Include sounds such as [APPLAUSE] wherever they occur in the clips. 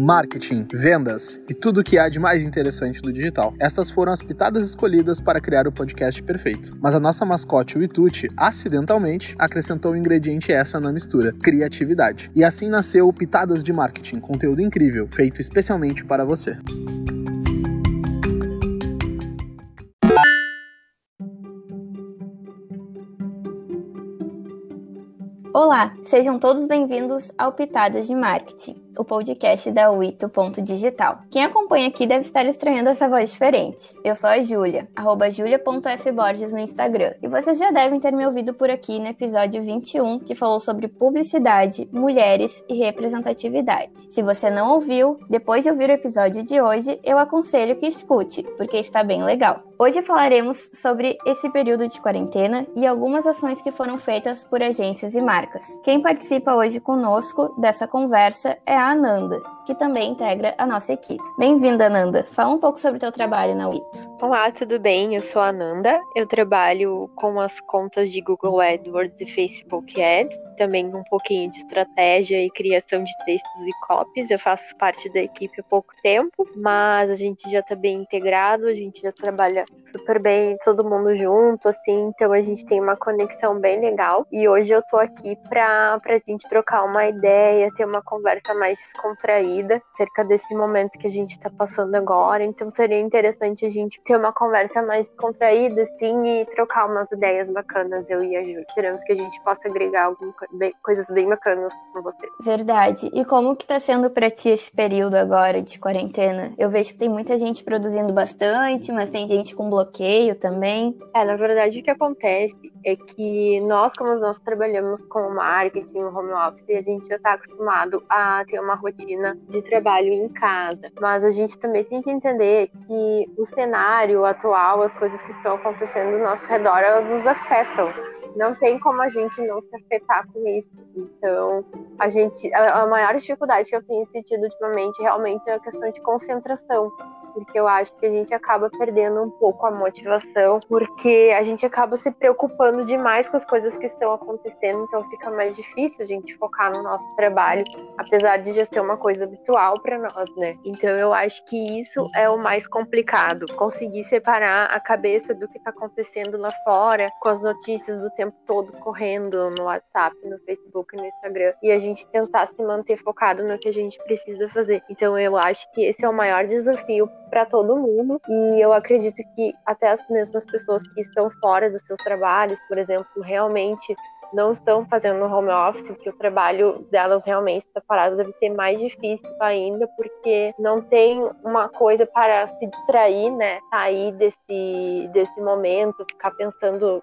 marketing, vendas e tudo o que há de mais interessante do digital. Estas foram as pitadas escolhidas para criar o podcast perfeito. Mas a nossa mascote, o Ituti, acidentalmente acrescentou um ingrediente extra na mistura: criatividade. E assim nasceu o Pitadas de Marketing, conteúdo incrível, feito especialmente para você. Olá, sejam todos bem-vindos ao Pitadas de Marketing o podcast da Wito.digital. Quem acompanha aqui deve estar estranhando essa voz diferente. Eu sou a Júlia, arroba julia.fborges no Instagram. E vocês já devem ter me ouvido por aqui no episódio 21, que falou sobre publicidade, mulheres e representatividade. Se você não ouviu, depois de ouvir o episódio de hoje, eu aconselho que escute, porque está bem legal. Hoje falaremos sobre esse período de quarentena e algumas ações que foram feitas por agências e marcas. Quem participa hoje conosco dessa conversa é a Ananda, que também integra a nossa equipe. Bem-vinda, Ananda. Fala um pouco sobre o teu trabalho na Wito. Olá, tudo bem? Eu sou a Ananda. Eu trabalho com as contas de Google AdWords e Facebook Ads, também um pouquinho de estratégia e criação de textos e copies. Eu faço parte da equipe há pouco tempo, mas a gente já está bem integrado, a gente já trabalha super bem, todo mundo junto, assim, então a gente tem uma conexão bem legal. E hoje eu tô aqui para a gente trocar uma ideia, ter uma conversa mais descontraída saída acerca desse momento que a gente está passando agora. Então seria interessante a gente ter uma conversa mais contraída, assim, e trocar umas ideias bacanas, eu e a Ju. Esperamos que a gente possa agregar algumas coisas bem bacanas com você. Verdade. E como que tá sendo para ti esse período agora de quarentena? Eu vejo que tem muita gente produzindo bastante, mas tem gente com bloqueio também. É, na verdade o que acontece é que nós, como nós trabalhamos com marketing, home office, a gente já está acostumado a ter uma rotina de trabalho em casa. Mas a gente também tem que entender que o cenário atual, as coisas que estão acontecendo ao nosso redor, elas nos afetam. Não tem como a gente não se afetar com isso. Então, a gente, a, maior dificuldade que eu tenho sentido ultimamente realmente é a questão de concentração porque eu acho que a gente acaba perdendo um pouco a motivação, porque a gente acaba se preocupando demais com as coisas que estão acontecendo, então fica mais difícil a gente focar no nosso trabalho, apesar de já ser uma coisa habitual para nós, né? Então eu acho que isso é o mais complicado, conseguir separar a cabeça do que está acontecendo lá fora, com as notícias o tempo todo correndo no WhatsApp, no Facebook, no Instagram, e a gente tentar se manter focado no que a gente precisa fazer. Então eu acho que esse é o maior desafio para todo mundo. E eu acredito que até as mesmas pessoas que estão fora dos seus trabalhos, por exemplo, realmente não estão fazendo home office, porque o trabalho delas realmente está parado, deve ser mais difícil ainda, porque não tem uma coisa para se distrair, né? Sair desse, desse momento, ficar pensando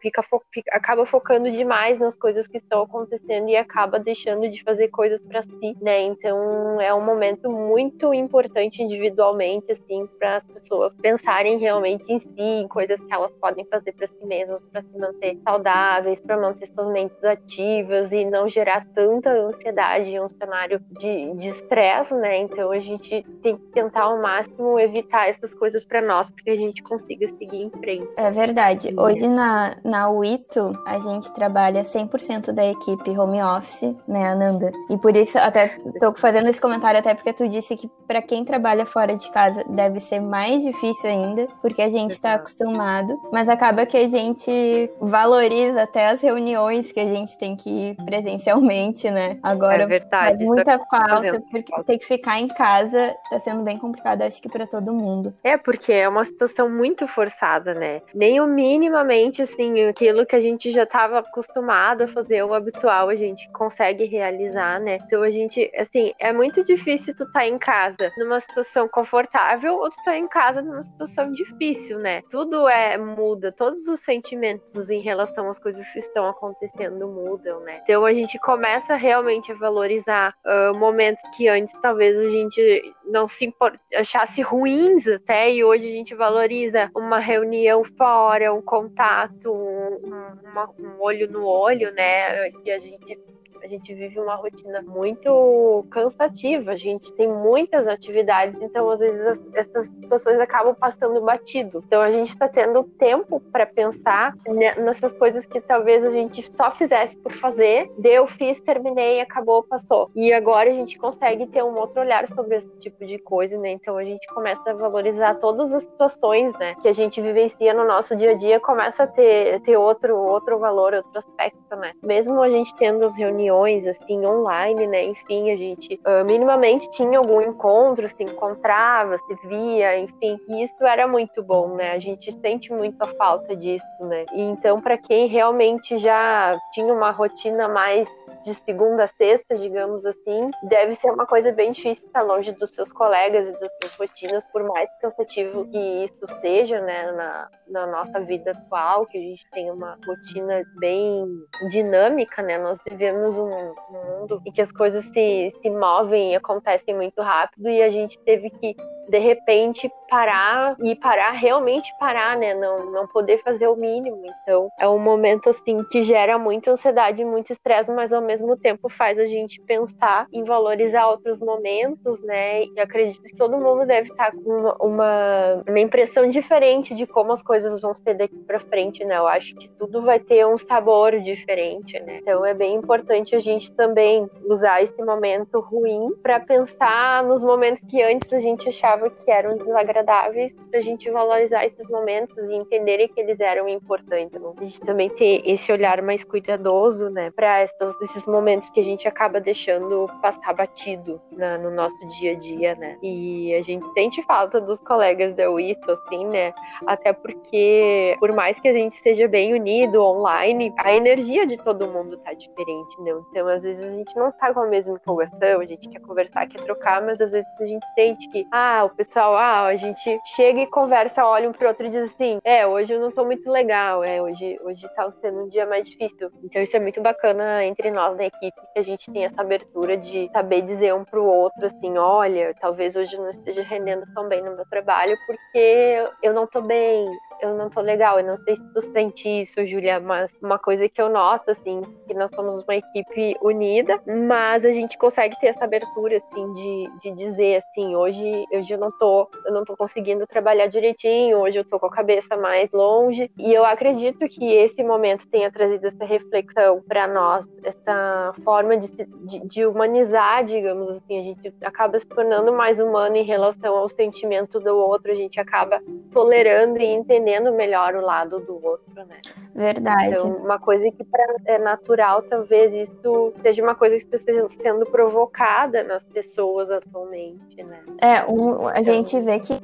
fica, fica, acaba focando demais nas coisas que estão acontecendo e acaba deixando de fazer coisas para si, né? Então é um momento muito importante individualmente, assim, para as pessoas pensarem realmente em si, em coisas que elas podem fazer para si mesmas, para se manter saudáveis, para manter suas mentes ativas e não gerar tanta ansiedade em um cenário de estresse, né? Então a gente tem que tentar ao máximo evitar essas coisas para nós, porque a gente consiga seguir em frente. É verdade. Hoje na, na UITO, a gente trabalha 100% da equipe home office, né, Ananda? E por isso, até tô fazendo esse comentário até porque tu disse que para quem trabalha fora de casa deve ser mais difícil ainda, porque a gente tá acostumado, mas acaba que a gente valoriza até as reuniões que a gente tem que ir presencialmente, né? Agora é verdade, faz muita falta, porque falta. ter que ficar em casa tá sendo bem complicado, acho que para todo mundo. É, porque é uma situação muito forçada, né? Nem o minimamente assim assim, aquilo que a gente já estava acostumado a fazer, o habitual, a gente consegue realizar, né? Então a gente, assim, é muito difícil tu tá em casa numa situação confortável ou tu tá em casa numa situação difícil, né? Tudo é muda, todos os sentimentos em relação às coisas que estão acontecendo mudam, né? Então a gente começa realmente a valorizar uh, momentos que antes talvez a gente não se achasse ruins até e hoje a gente valoriza uma reunião fora, um contato, um, um olho no olho, né? Que a gente A gente vive uma rotina muito cansativa, a gente tem muitas atividades, então às vezes essas situações acabam passando batido. Então a gente está tendo tempo para pensar nessas coisas que talvez a gente só fizesse por fazer, deu, fiz, terminei, acabou, passou. E agora a gente consegue ter um outro olhar sobre esse tipo de coisa, né? Então a gente começa a valorizar todas as situações, né, que a gente vivencia no nosso dia a dia, começa a ter, ter outro, outro valor, outro aspecto, né? Mesmo a gente tendo as reuniões, assim, online, né, enfim, a gente uh, minimamente tinha algum encontro, se encontrava, se via, enfim, e isso era muito bom, né? A gente sente muito a falta disso, né? E então, para quem realmente já tinha uma rotina mais de segunda a sexta, digamos assim, deve ser uma coisa bem difícil estar longe dos seus colegas e das suas rotinas, por mais cansativo que isso seja, né, na, na nossa vida atual, que a gente tem uma rotina bem dinâmica, né, nós vivemos um, um mundo em que as coisas se, se movem e acontecem muito rápido e a gente teve que, de repente, parar e parar, realmente parar, né, não, não poder fazer o mínimo. Então, é um momento, assim, que gera muita ansiedade, muito estresse, mas ao mesmo tempo faz a gente pensar em valorizar outros momentos, né? E acredito que todo mundo deve estar com uma, uma, uma impressão diferente de como as coisas vão ser daqui para frente, né? Eu acho que tudo vai ter um sabor diferente, né? Então é bem importante a gente também usar esse momento ruim para pensar nos momentos que antes a gente achava que eram desagradáveis, para a gente valorizar esses momentos e entender que eles eram importantes. Né? A gente também ter esse olhar mais cuidadoso, né, para esses esses momentos que a gente acaba deixando passar batido na, no nosso dia a dia, né? E a gente sente falta dos colegas da UITO, assim, né? Até porque, por mais que a gente seja bem unido online, a energia de todo mundo tá diferente, né? Então, às vezes a gente não tá com a mesma empolgação, a gente quer conversar, quer trocar, mas às vezes a gente sente que, ah, o pessoal, ah, a gente chega e conversa, olha um pro outro e diz assim, é, hoje eu não tô muito legal, é, hoje, hoje tá sendo um dia mais difícil. Então, isso é muito bacana entre nós nós da equipe que a gente tem essa abertura de saber dizer um pro outro assim, olha, talvez hoje não esteja rendendo tão bem no meu trabalho porque eu não tô bem, eu não tô legal. Eu não sei se tu sente isso, Julia, mas uma coisa que eu noto, assim, que nós somos uma equipe unida, mas a gente consegue ter essa abertura, assim, de, de dizer, assim, hoje, hoje eu não tô, eu não tô conseguindo trabalhar direitinho, hoje eu tô com a cabeça mais longe. E eu acredito que esse momento tenha trazido essa reflexão para nós, essa forma de, de, de humanizar, digamos assim, a gente acaba se tornando mais humano em relação ao sentimento do outro, a gente acaba tolerando e entendendo entendendo melhor o lado do outro, né? Verdade. Então, uma coisa que para é natural, talvez isso seja uma coisa que esteja sendo provocada nas pessoas atualmente, né? É, um, a então... gente vê que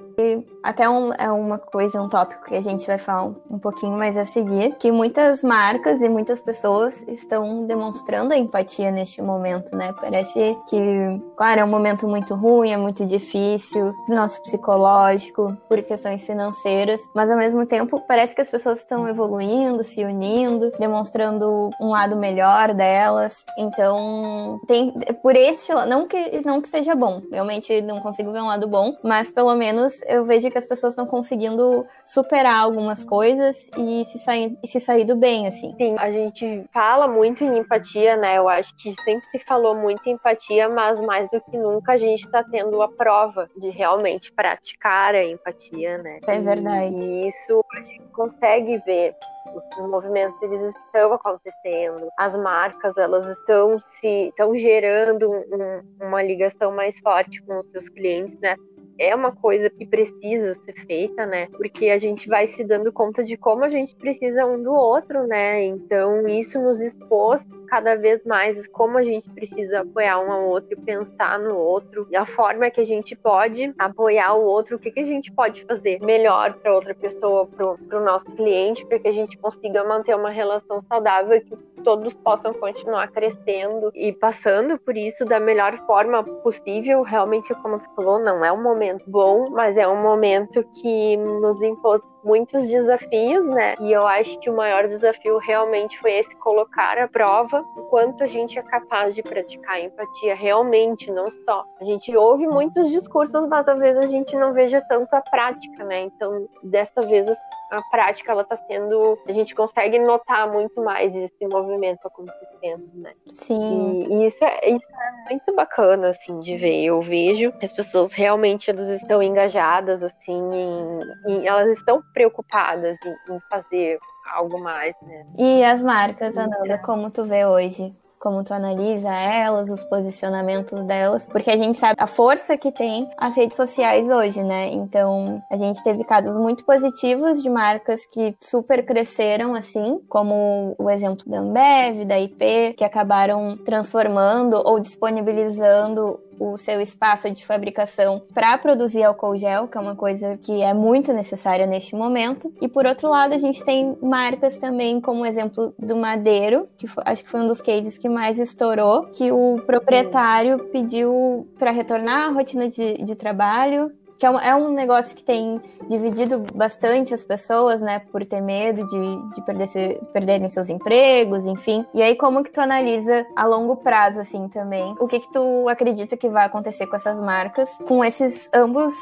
até um, é uma coisa, um tópico que a gente vai falar um, um pouquinho mais a seguir, que muitas marcas e muitas pessoas estão demonstrando a empatia neste momento, né? Parece que, claro, é um momento muito ruim, é muito difícil, nosso psicológico, por questões financeiras, mas ao mesmo tempo parece que as pessoas estão evoluindo, se unindo, demonstrando um lado melhor delas. Então, tem por este não que não que seja bom, realmente não consigo ver um lado bom, mas pelo menos eu vejo que as pessoas estão conseguindo superar algumas coisas e se sair, se sair do bem, assim. Sim, a gente fala muito em empatia, né? Eu acho que sempre se falou muito em empatia, mas mais do que nunca a gente está tendo a prova de realmente praticar a empatia, né? É verdade. E isso a gente consegue ver os movimentos eles estão acontecendo, as marcas elas estão se estão gerando um, uma ligação mais forte com os seus clientes, né? É uma coisa que precisa ser feita, né? Porque a gente vai se dando conta de como a gente precisa um do outro, né? Então, isso nos expôs cada vez mais como a gente precisa apoiar um ao outro pensar no outro, e a forma que a gente pode apoiar o outro, o que, que a gente pode fazer melhor para outra pessoa, para o nosso cliente, para que a gente consiga manter uma relação saudável que todos possam continuar crescendo e passando por isso da melhor forma possível. Realmente, como você falou, não é um momento bom, mas é um momento que nos impôs muitos desafios, né? E eu acho que o maior desafio realmente foi esse colocar à prova o quanto a gente é capaz de praticar empatia realmente, não só. A gente ouve muitos discursos, mas às vezes a gente não veja tanto a prática, né? Então, dessa vez a prática ela tá sendo, a gente consegue notar muito mais esse movimento acontecendo, né? Sim. E, e isso, é, isso é muito bacana, assim, de ver. Eu vejo as pessoas realmente elas estão engajadas, assim, em, em elas estão preocupadas em, em fazer algo mais, né? E as marcas, Ananda, como tu vê hoje? como tu analisa elas, os posicionamentos delas, porque a gente sabe a força que tem as redes sociais hoje, né? Então, a gente teve casos muito positivos de marcas que super cresceram assim, como o exemplo da Ambev, da IP, que acabaram transformando ou disponibilizando o seu espaço de fabricação para produzir álcool gel, que é uma coisa que é muito necessária neste momento. E por outro lado, a gente tem marcas também, como exemplo do Madeiro, que foi, acho que foi um dos cases que mais estourou, que o proprietário pediu para retornar à rotina de, de trabalho, que é um, é um, negócio que tem dividido bastante as pessoas, né, por ter medo de, de perder se, perderem seus empregos, enfim. E aí, como que tu analisa a longo prazo, assim, também? O que que tu acredita que vai acontecer com essas marcas, com esses ambos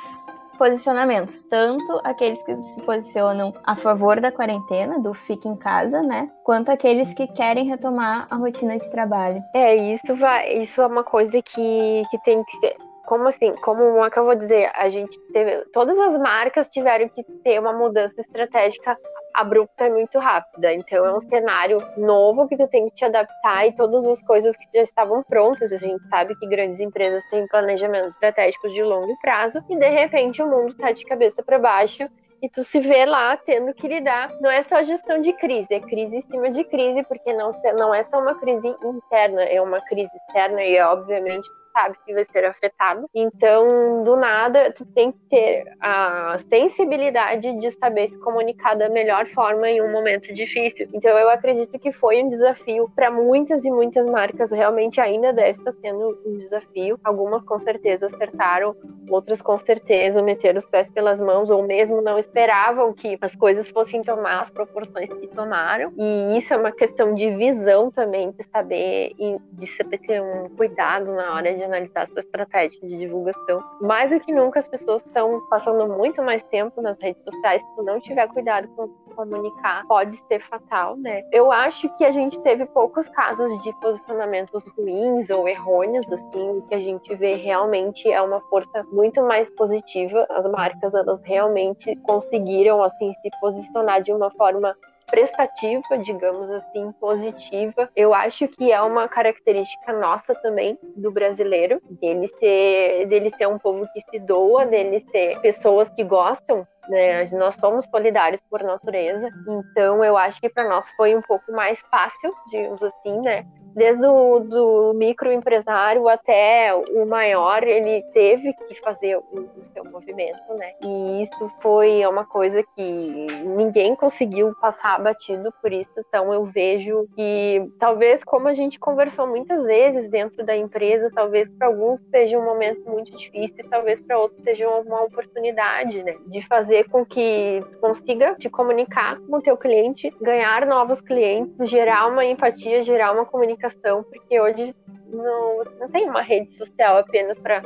posicionamentos, tanto aqueles que se posicionam a favor da quarentena, do fique em casa, né, quanto aqueles que querem retomar a rotina de trabalho. É, isso vai, isso é uma coisa que, que tem que ser como assim? Como é que eu vou dizer? A gente teve. Todas as marcas tiveram que ter uma mudança estratégica abrupta e muito rápida. Então é um cenário novo que tu tem que te adaptar e todas as coisas que já estavam prontas. A gente sabe que grandes empresas têm planejamentos estratégicos de longo prazo e de repente o mundo tá de cabeça para baixo e tu se vê lá tendo que lidar. Não é só gestão de crise, é crise em cima de crise, porque não, não é só uma crise interna, é uma crise externa e obviamente sabe que vai ser afetado. Então, do nada, tu tem que ter a sensibilidade de saber se comunicar da melhor forma em um momento difícil. Então, eu acredito que foi um desafio para muitas e muitas marcas, realmente ainda deve estar sendo um desafio. Algumas com certeza acertaram, outras com certeza meteram os pés pelas mãos ou mesmo não esperavam que as coisas fossem tomar as proporções que tomaram. E isso é uma questão de visão também, de saber e de saber ter um cuidado na hora de analisar essa estratégia de divulgação. Mais do que nunca, as pessoas estão passando muito mais tempo nas redes sociais. Se não tiver cuidado com comunicar, pode ser fatal, né? Eu acho que a gente teve poucos casos de posicionamentos ruins ou errôneos, assim, o que a gente vê realmente é uma força muito mais positiva. As marcas, elas realmente conseguiram, assim, se posicionar de uma forma prestativa, digamos assim, positiva. Eu acho que é uma característica nossa também do brasileiro, dele ser, dele ser um povo que se doa, dele ser pessoas que gostam né? Nós somos solidários por natureza, então eu acho que para nós foi um pouco mais fácil, digamos assim, né? Desde o do microempresário até o maior, ele teve que fazer o, o, seu movimento, né? E isso foi uma coisa que ninguém conseguiu passar batido por isso. Então eu vejo que talvez como a gente conversou muitas vezes dentro da empresa, talvez para alguns seja um momento muito difícil, talvez para outros seja uma oportunidade, né? De fazer com que consiga te comunicar com o teu cliente, ganhar novos clientes, gerar uma empatia, gerar uma comunicação comunicação, porque hoje não, não tem uma rede social apenas para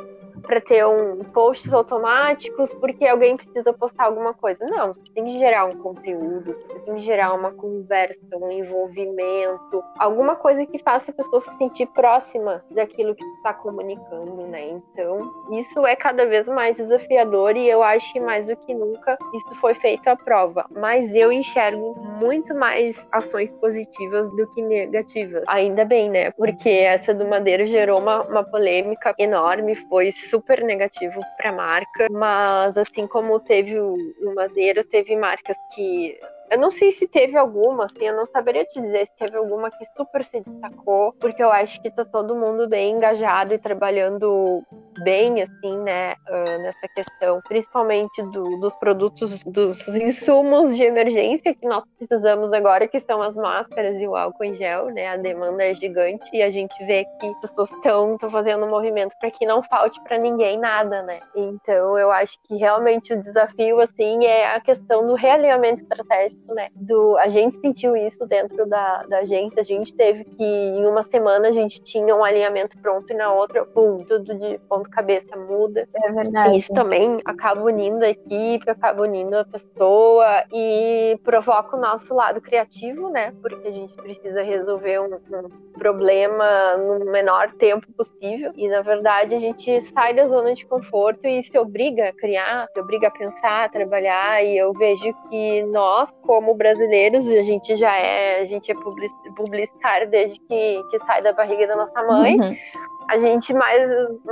para ter um posts automáticos porque alguém precisa postar alguma coisa. Não, você tem que gerar um conteúdo, você tem que gerar uma conversa, um envolvimento, alguma coisa que faça a pessoa se sentir próxima daquilo que está comunicando, né? Então, isso é cada vez mais desafiador e eu acho que mais do que nunca isso foi feito à prova. Mas eu enxergo muito mais ações positivas do que negativas. Ainda bem, né? Porque essa do Madeiro gerou uma, uma polêmica enorme, foi super negativo para a marca, mas assim como teve o, Madeira, teve marcas que eu não sei se teve alguma, assim, eu não saberia te dizer se teve alguma que super se destacou, porque eu acho que tá todo mundo bem engajado e trabalhando bem, assim, né, uh, nessa questão, principalmente do, dos produtos, dos insumos de emergência que nós precisamos agora, que são as máscaras e o álcool em gel, né, a demanda é gigante e a gente vê que as pessoas estão fazendo um movimento para que não falte para ninguém nada, né, então eu acho que realmente o desafio, assim, é a questão do realinhamento estratégico né? Do, a gente sentiu isso dentro da, da agência, a gente teve que, em uma semana, a gente tinha um alinhamento pronto e na outra, pum, tudo de ponta cabeça muda. É verdade. Isso também acaba unindo a equipe, acaba unindo a pessoa e provoca o nosso lado criativo, né? Porque a gente precisa resolver um, um problema no menor tempo possível. E na verdade a gente sai da zona de conforto e se obriga a criar, se obriga a pensar, a trabalhar. E eu vejo que nós, como brasileiros, a gente já é, a gente é publicitário desde que, que sai da barriga da nossa mãe. Uhum a gente mais,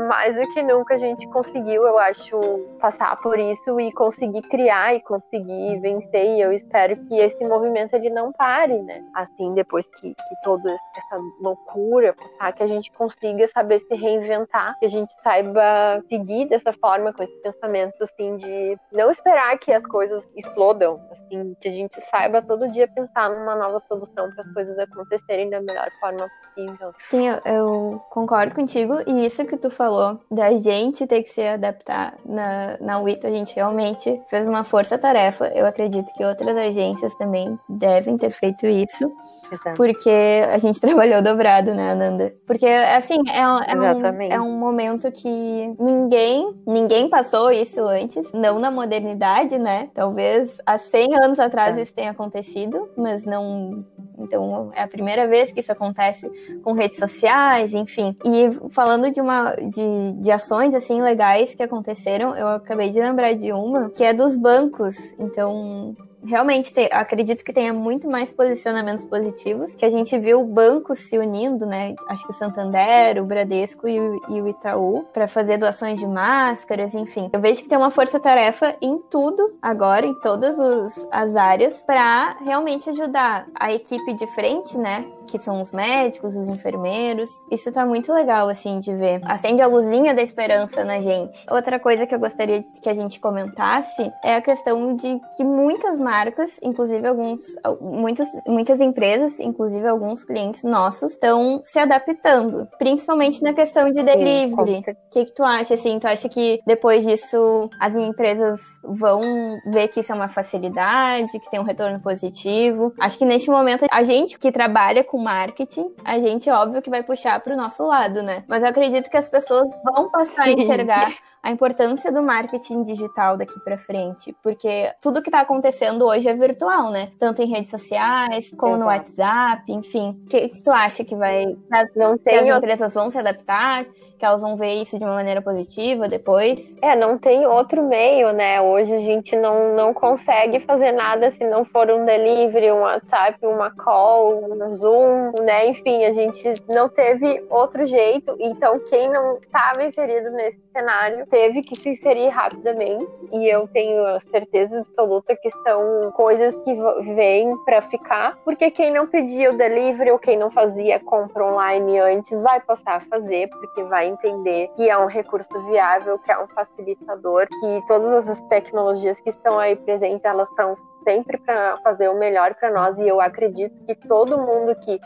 mais do que nunca a gente conseguiu, eu acho, passar por isso e conseguir criar e conseguir vencer. E eu espero que esse movimento ele não pare, né? Assim, depois que, que toda essa loucura passar, que a gente consiga saber se reinventar, que a gente saiba seguir dessa forma, com esse pensamento, assim, de não esperar que as coisas explodam, assim, que a gente saiba todo dia pensar numa nova solução para as coisas acontecerem da melhor forma possível. Sim, eu, eu concordo com contigo e isso que tu falou da gente ter que se adaptar na, na WITO, a gente realmente fez uma força-tarefa. Eu acredito que outras agências também devem ter feito isso. Exato. Porque a gente [LAUGHS] trabalhou dobrado, né, Ananda? Porque, assim, é, é, um, é um momento que ninguém, ninguém passou isso antes, não na modernidade, né? Talvez há 100 anos atrás é. isso tenha acontecido, mas não. Então, é a primeira vez que isso acontece com redes sociais, enfim. E falando de uma de, de ações assim legais que aconteceram, eu acabei de lembrar de uma que é dos bancos. Então, realmente acredito que tenha muito mais posicionamentos positivos, que a gente viu bancos se unindo, né? Acho que o Santander, o Bradesco e o, e o Itaú para fazer doações de máscaras, enfim. Eu vejo que tem uma força-tarefa em tudo agora, em todas os, as áreas, para realmente ajudar a equipe de frente, né? Que são os médicos, os enfermeiros. Isso tá muito legal, assim, de ver. Acende a luzinha da esperança na gente. Outra coisa que eu gostaria que a gente comentasse é a questão de que muitas marcas, inclusive alguns, muitas, muitas empresas, inclusive alguns clientes nossos, estão se adaptando, principalmente na questão de delivery. O que, que tu acha, assim? Tu acha que depois disso as empresas vão ver que isso é uma facilidade, que tem um retorno positivo? Acho que neste momento a gente que trabalha com marketing, a gente, óbvio, que vai puxar para o nosso lado, né? Mas eu acredito que as pessoas vão passar a enxergar [LAUGHS] a importância do marketing digital daqui para frente, porque tudo que está acontecendo hoje é virtual, né? Tanto em redes sociais, como Exato. no WhatsApp, enfim. O que, que, tu acha que vai. Não tem as empresas vão se adaptar? que elas vão ver isso de uma maneira positiva depois? É, não tem outro meio, né? Hoje a gente não, não consegue fazer nada se não for um delivery, um WhatsApp, uma call, um Zoom, né? Enfim, a gente não teve outro jeito. Então, quem não estava inserido nesse cenário teve que se inserir rapidamente. E eu tenho certeza absoluta que são coisas que vêm para ficar, porque quem não pedia o delivery ou quem não fazia compra online antes vai passar a fazer, porque vai entender que é um recurso viável, que é um facilitador, que todas as tecnologias que estão aí presentes, elas estão sempre para fazer o melhor para nós e eu acredito que todo mundo que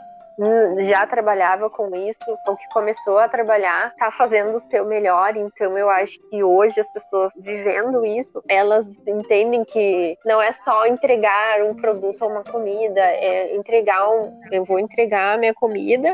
já trabalhava com isso, ou que começou a trabalhar, está fazendo o seu melhor. Então, eu acho que hoje as pessoas vivendo isso, elas entendem que não é só entregar um produto ou uma comida, é entregar um. Eu vou entregar a minha comida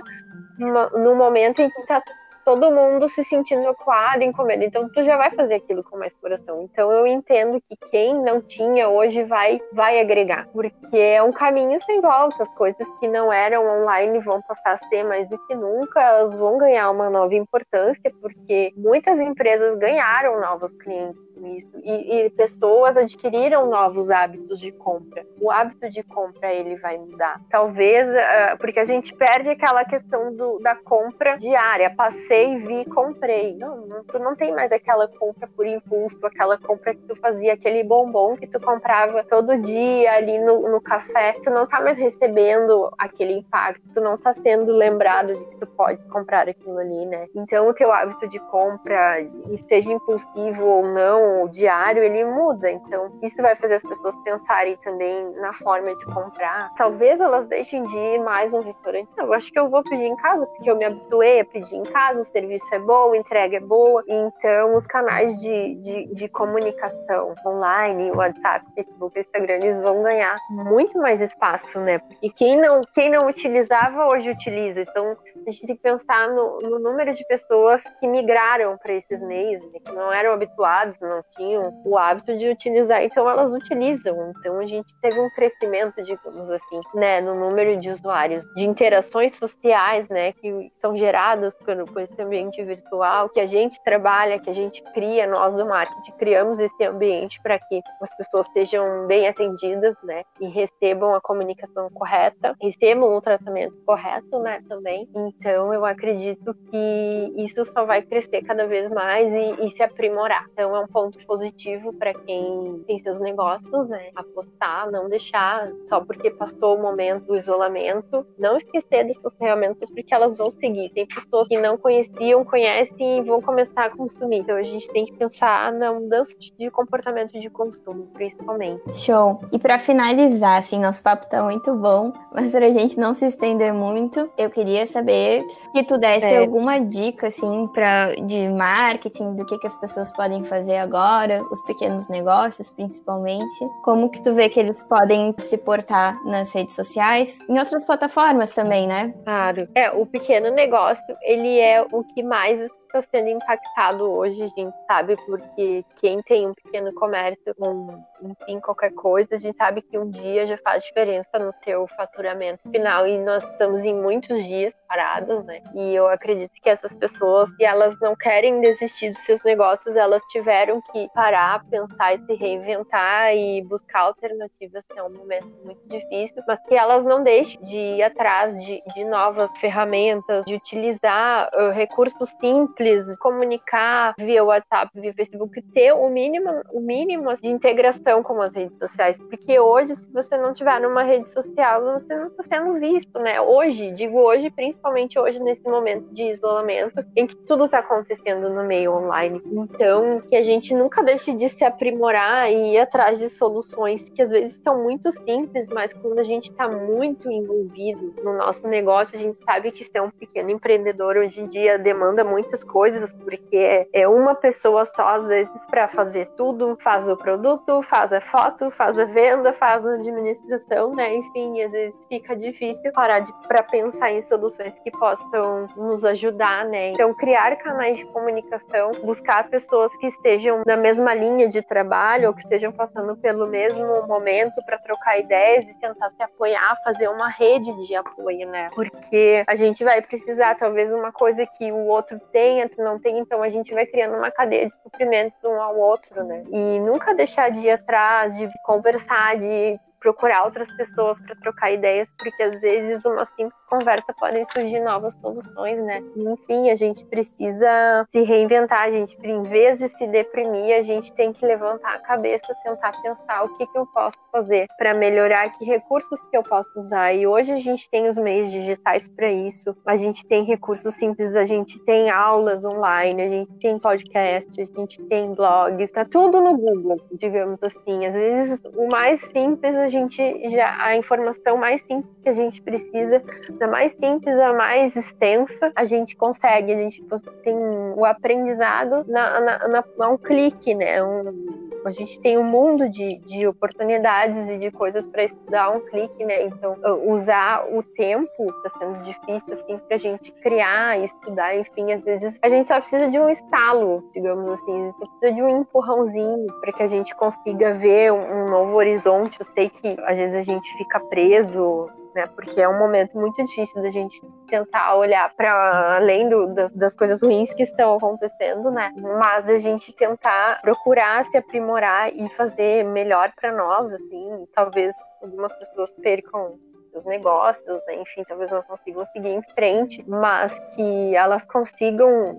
no momento em que está todo mundo se sentindo acuado em comer. Então tu já vai fazer aquilo com mais coração. Então eu entendo que quem não tinha hoje vai vai agregar, porque é um caminho sem volta. As coisas que não eram online vão passar a ser mais do que nunca, elas vão ganhar uma nova importância, porque muitas empresas ganharam novos clientes isso e, e, pessoas adquiriram novos hábitos de compra. O hábito de compra ele vai mudar. Talvez uh, porque a gente perde aquela questão do, da compra diária. Passei, vi, comprei. Não, não, tu não tem mais aquela compra por impulso, aquela compra que tu fazia aquele bombom que tu comprava todo dia ali no, no café. Tu não tá mais recebendo aquele impacto. Tu não tá sendo lembrado de que tu pode comprar aquilo ali, né? Então o teu hábito de compra, esteja impulsivo ou não, o diário, ele muda. Então, isso vai fazer as pessoas pensarem também na forma de comprar. Talvez elas deixem de ir mais um restaurante. Eu acho que eu vou pedir em casa, porque eu me habituei a pedir em casa, o serviço é bom, a entrega é boa. Então, os canais de, de, de comunicação online, WhatsApp, Facebook, Instagram, eles vão ganhar muito mais espaço, né? E quem não, quem não utilizava, hoje utiliza. Então, a gente tem que pensar no, no número de pessoas que migraram para esses meios, né, que não eram habituados, não tinham o hábito de utilizar, então elas utilizam. Então a gente teve um crescimento, digamos assim, né, no número de usuários, de interações sociais, né, que são geradas por, por esse ambiente virtual, que a gente trabalha, que a gente cria, nós do marketing criamos esse ambiente para que as pessoas sejam bem atendidas, né, e recebam a comunicação correta, recebam o tratamento correto, né, também. Então eu acredito que isso só vai crescer cada vez mais e, e se aprimorar. Então é um ponto positivo para quem tem seus negócios, né, apostar, não deixar só porque passou o momento do isolamento, não esquecer dessas ferramentas porque elas vão seguir. Tem pessoas que não conheciam, conhecem e vão começar a consumir. Então a gente tem que pensar na mudança de comportamento de consumo, principalmente. Show. E para finalizar, assim, nosso papo tá muito bom, mas pra gente não se estender muito, eu queria saber que tu desse é. alguma dica, assim, pra, de marketing, do que, que as pessoas podem fazer agora, os pequenos negócios, principalmente. Como que tu vê que eles podem se portar nas redes sociais, em outras plataformas também, né? Claro. É, o pequeno negócio, ele é o que mais está sendo impactado hoje, gente sabe, porque quem tem um pequeno comércio, um, enfim, qualquer coisa, a gente sabe que um dia já faz diferença no teu faturamento final. E nós estamos em muitos dias parados, né? E eu acredito que essas pessoas, se elas não querem desistir dos seus negócios, elas tiveram que parar, pensar e se reinventar e buscar alternativas, que é um momento muito difícil, mas que elas não deixem de ir atrás de, de novas ferramentas, de utilizar uh, recursos simples simples, comunicar via WhatsApp, via Facebook, ter o mínimo, o mínimo de integração com as redes sociais. Porque hoje, se você não tiver numa rede social, você não está sendo visto, né? Hoje, digo hoje, principalmente hoje, nesse momento de isolamento, em que tudo está acontecendo no meio online. Então, que a gente nunca deixe de se aprimorar e ir atrás de soluções que às vezes são muito simples, mas quando a gente está muito envolvido no nosso negócio, a gente sabe que ser um pequeno empreendedor hoje em dia demanda muitas coisas, porque é uma pessoa só, às vezes, para fazer tudo, faz o produto, faz a foto, faz a venda, faz a administração, né? Enfim, às vezes fica difícil parar para pensar em soluções que possam nos ajudar, né? Então, criar canais de comunicação, buscar pessoas que estejam na mesma linha de trabalho ou que estejam passando pelo mesmo momento para trocar ideias e tentar se apoiar, fazer uma rede de apoio, né? Porque a gente vai precisar, talvez, uma coisa que o outro tenha não tem, então a gente vai criando uma cadeia de suprimentos um ao outro, né? E nunca deixar de ir atrás, de conversar, de procurar outras pessoas para trocar ideias, porque às vezes uma simples conversa podem surgir novas soluções, né? Enfim, a gente precisa se reinventar, a gente, em vez de se deprimir, a gente tem que levantar a cabeça, tentar pensar o que, que eu posso fazer para melhorar, que recursos que eu posso usar. E hoje a gente tem os meios digitais para isso, a gente tem recursos simples, a gente tem aulas online, a gente tem podcast, a gente tem blogs, tá tudo no Google, digamos assim. Às vezes o mais simples a gente já a informação mais simples que a gente precisa, da mais simples a mais extensa, a gente consegue, a gente tem o aprendizado na, na, na, um clique, né? Um, a gente tem um mundo de, de oportunidades e de coisas para estudar um clique, né? Então, usar o tempo está sendo difícil, assim, para a gente criar e estudar, enfim, às vezes a gente só precisa de um estalo, digamos assim, gente precisa de um empurrãozinho para que a gente consiga ver um, um novo horizonte. Eu sei que às vezes a gente fica preso né? Porque é um momento muito difícil da gente tentar olhar para além do, das, das, coisas ruins que estão acontecendo, né? Mas a gente tentar procurar se aprimorar e fazer melhor para nós, assim. Talvez algumas pessoas percam os negócios, né? enfim, talvez não consigam seguir em frente, mas que elas consigam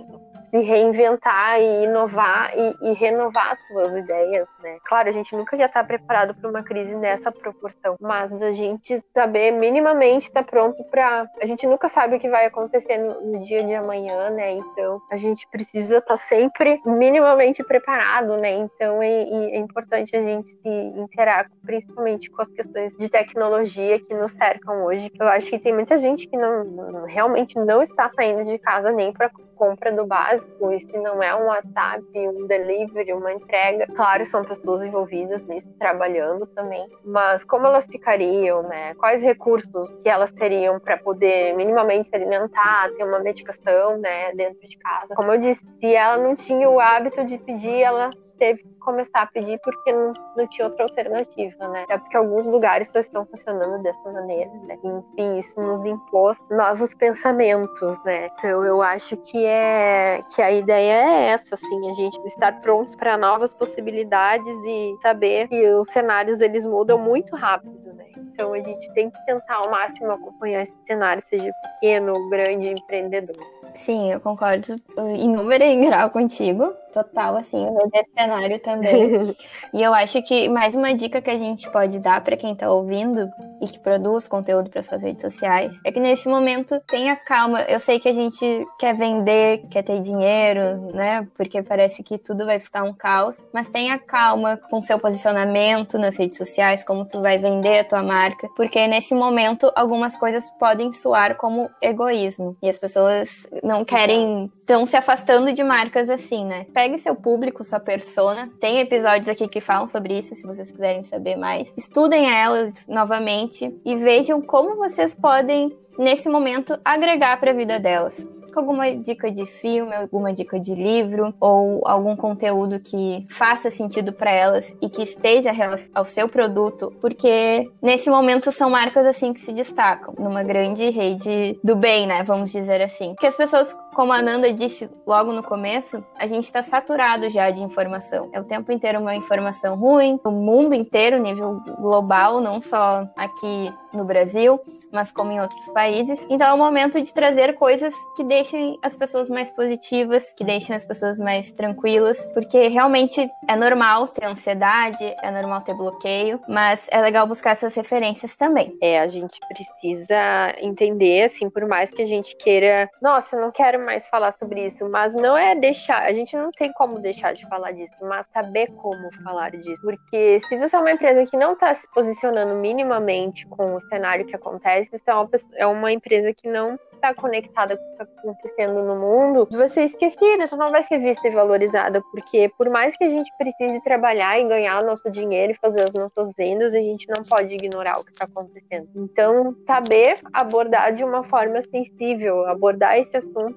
se reinventar e inovar e, e, renovar suas ideias, né? Claro, a gente nunca já está preparado para uma crise nessa proporção, mas a gente saber minimamente estar tá pronto para, a gente nunca sabe o que vai acontecer no, no dia de amanhã, né? Então a gente precisa estar tá sempre minimamente preparado, né? Então é, é importante a gente se interar, principalmente com as questões de tecnologia que nos cercam hoje. Eu acho que tem muita gente que não, não realmente não está saindo de casa nem para compra do básico, e se não é um WhatsApp, um delivery, uma entrega. Claro, são pessoas envolvidas nisso, trabalhando também, mas como elas ficariam, né? Quais recursos que elas teriam para poder minimamente se alimentar, ter uma medicação, né, dentro de casa? Como eu disse, se ela não tinha o hábito de pedir, ela teve que começar a pedir porque não, não tinha outra alternativa, né? Até porque alguns lugares só estão funcionando dessa maneira, né? Enfim, isso nos impôs novos pensamentos, né? Então eu acho que é que a ideia é essa, assim, a gente estar prontos para novas possibilidades e saber que os cenários eles mudam muito rápido, né? Então a gente tem que tentar ao máximo acompanhar esse cenário, seja pequeno, grande, empreendedor. Sim, eu concordo em número e em grau contigo. Total, assim, eu vejo esse cenário também. [LAUGHS] e eu acho que mais uma dica que a gente pode dar para quem tá ouvindo e que produz conteúdo para suas redes sociais é que nesse momento tenha calma. Eu sei que a gente quer vender, quer ter dinheiro, né? Porque parece que tudo vai ficar um caos, mas tenha calma com seu posicionamento nas redes sociais, como tu vai vender a tua marca, porque nesse momento algumas coisas podem soar como egoísmo e as pessoas não querem, estão se afastando de marcas assim, né? Pegue seu público, sua persona. Tem episódios aqui que falam sobre isso, se vocês quiserem saber mais. Estudem elas novamente e vejam como vocês podem, nesse momento, agregar para a vida delas alguma dica de filme, alguma dica de livro ou algum conteúdo que faça sentido para elas e que esteja ao seu produto, porque nesse momento são marcas assim que se destacam numa grande rede do bem, né? Vamos dizer assim. Que as pessoas, como a Nanda disse logo no começo, a gente está saturado já de informação. É o tempo inteiro uma informação ruim, o mundo inteiro, nível global, não só aqui no Brasil, mas como em outros países. Então é o momento de trazer coisas que deixem as pessoas mais positivas, que deixem as pessoas mais tranquilas, porque realmente é normal ter ansiedade, é normal ter bloqueio, mas é legal buscar essas referências também. É, a gente precisa entender, assim, por mais que a gente queira, nossa, não quero mais falar sobre isso, mas não é deixar, a gente não tem como deixar de falar disso, mas saber como falar disso. Porque se você é uma empresa que não está se posicionando minimamente com o cenário que acontece, você é uma, pessoa, é uma empresa que não está conectada com o que está acontecendo no mundo, você é esquecida, você não vai ser vista e valorizada, porque por mais que a gente precise trabalhar e ganhar o nosso dinheiro e fazer as nossas vendas, a gente não pode ignorar o que está acontecendo. Então, saber abordar de uma forma sensível, abordar esse assunto,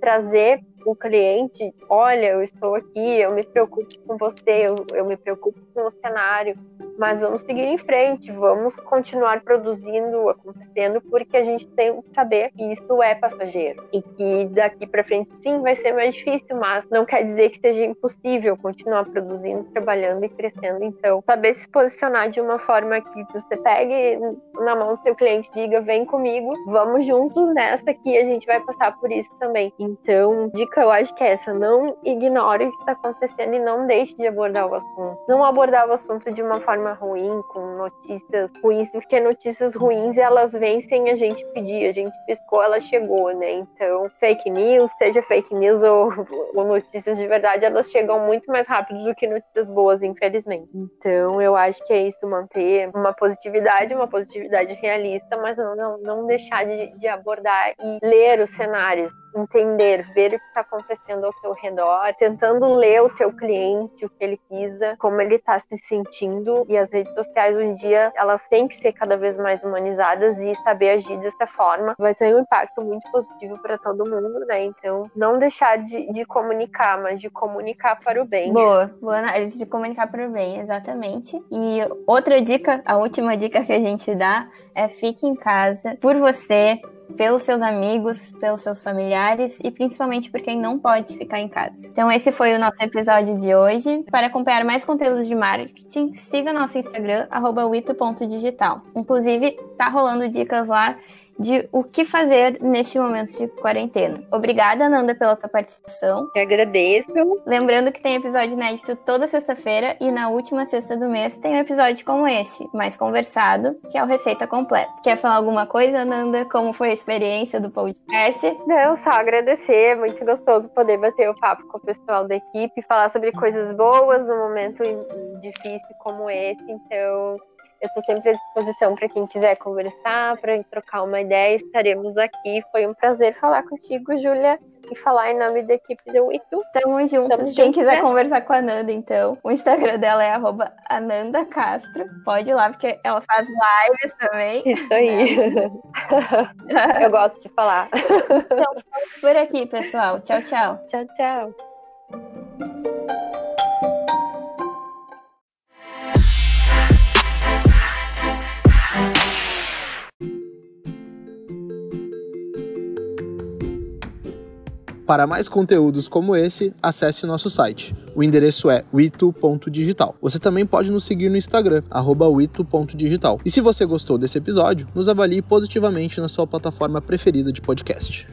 trazer o cliente, olha, eu estou aqui, eu me preocupo com você, eu, eu me preocupo com o cenário, mas vamos seguir em frente, vamos continuar produzindo, acontecendo, porque a gente tem que saber que isso é passageiro e que daqui para frente sim vai ser mais difícil, mas não quer dizer que seja impossível continuar produzindo, trabalhando e crescendo. Então, saber se posicionar de uma forma que você pegue na mão do seu cliente diga: vem comigo, vamos juntos nessa que a gente vai passar por isso também. Então, dica eu acho que é essa: não ignore o que está acontecendo e não deixe de abordar o assunto. Não abordar o assunto de uma forma ruim, com notícias ruins, porque notícias ruins elas vêm sem a gente pedir, a gente piscou, ela chegou, né? Então, fake news, seja fake news ou, ou notícias de verdade, elas chegam muito mais rápido do que notícias boas, infelizmente. Então, eu acho que é isso, manter uma positividade, uma positividade realista, mas não, não, não deixar de, de abordar e ler os cenários entender, ver está acontecendo ao seu redor, tentando ler o teu cliente, o que ele precisa, como ele está se sentindo. E as redes sociais, em dia, elas têm que ser cada vez mais humanizadas e saber agir dessa forma vai ter um impacto muito positivo para todo mundo, né? Então, não deixar de, de, comunicar, mas de comunicar para o bem. Boa, boa análise de comunicar para o bem, exatamente. E outra dica, a última dica que a gente dá é fique em casa por você, pelos seus amigos, pelos seus familiares e principalmente por quem não pode ficar em casa. Então esse foi o nosso episódio de hoje. Para acompanhar mais conteúdos de marketing, siga nosso Instagram @wito.digital. Inclusive, tá rolando dicas lá de o que fazer neste momento de quarentena. Obrigada, Nanda, pela tua participação. Eu agradeço. Lembrando que tem episódio inédito toda sexta-feira e na última sexta do mês tem um episódio como este, mais conversado, que é o Receita Completa. Quer falar alguma coisa, Nanda? Como foi a experiência do podcast? Não, só agradecer. Muito gostoso poder bater o papo com o pessoal da equipe, falar sobre coisas boas num momento difícil como esse. Então, eu estou sempre à disposição para quem quiser conversar, para trocar uma ideia. Estaremos aqui. Foi um prazer falar contigo, Júlia. e falar em nome da equipe do Itu. Tamo juntos. Tamo Quem quiser né? conversar com a Nanda, então, o Instagram dela é Ananda Castro. Pode ir lá, porque ela faz lives também. Isso aí. [LAUGHS] Eu gosto de falar. Então, por aqui, pessoal. Tchau, tchau. Tchau, tchau. Para mais conteúdos como esse, acesse nosso site. O endereço é witu.digital. Você também pode nos seguir no Instagram, witu.digital. E se você gostou desse episódio, nos avalie positivamente na sua plataforma preferida de podcast.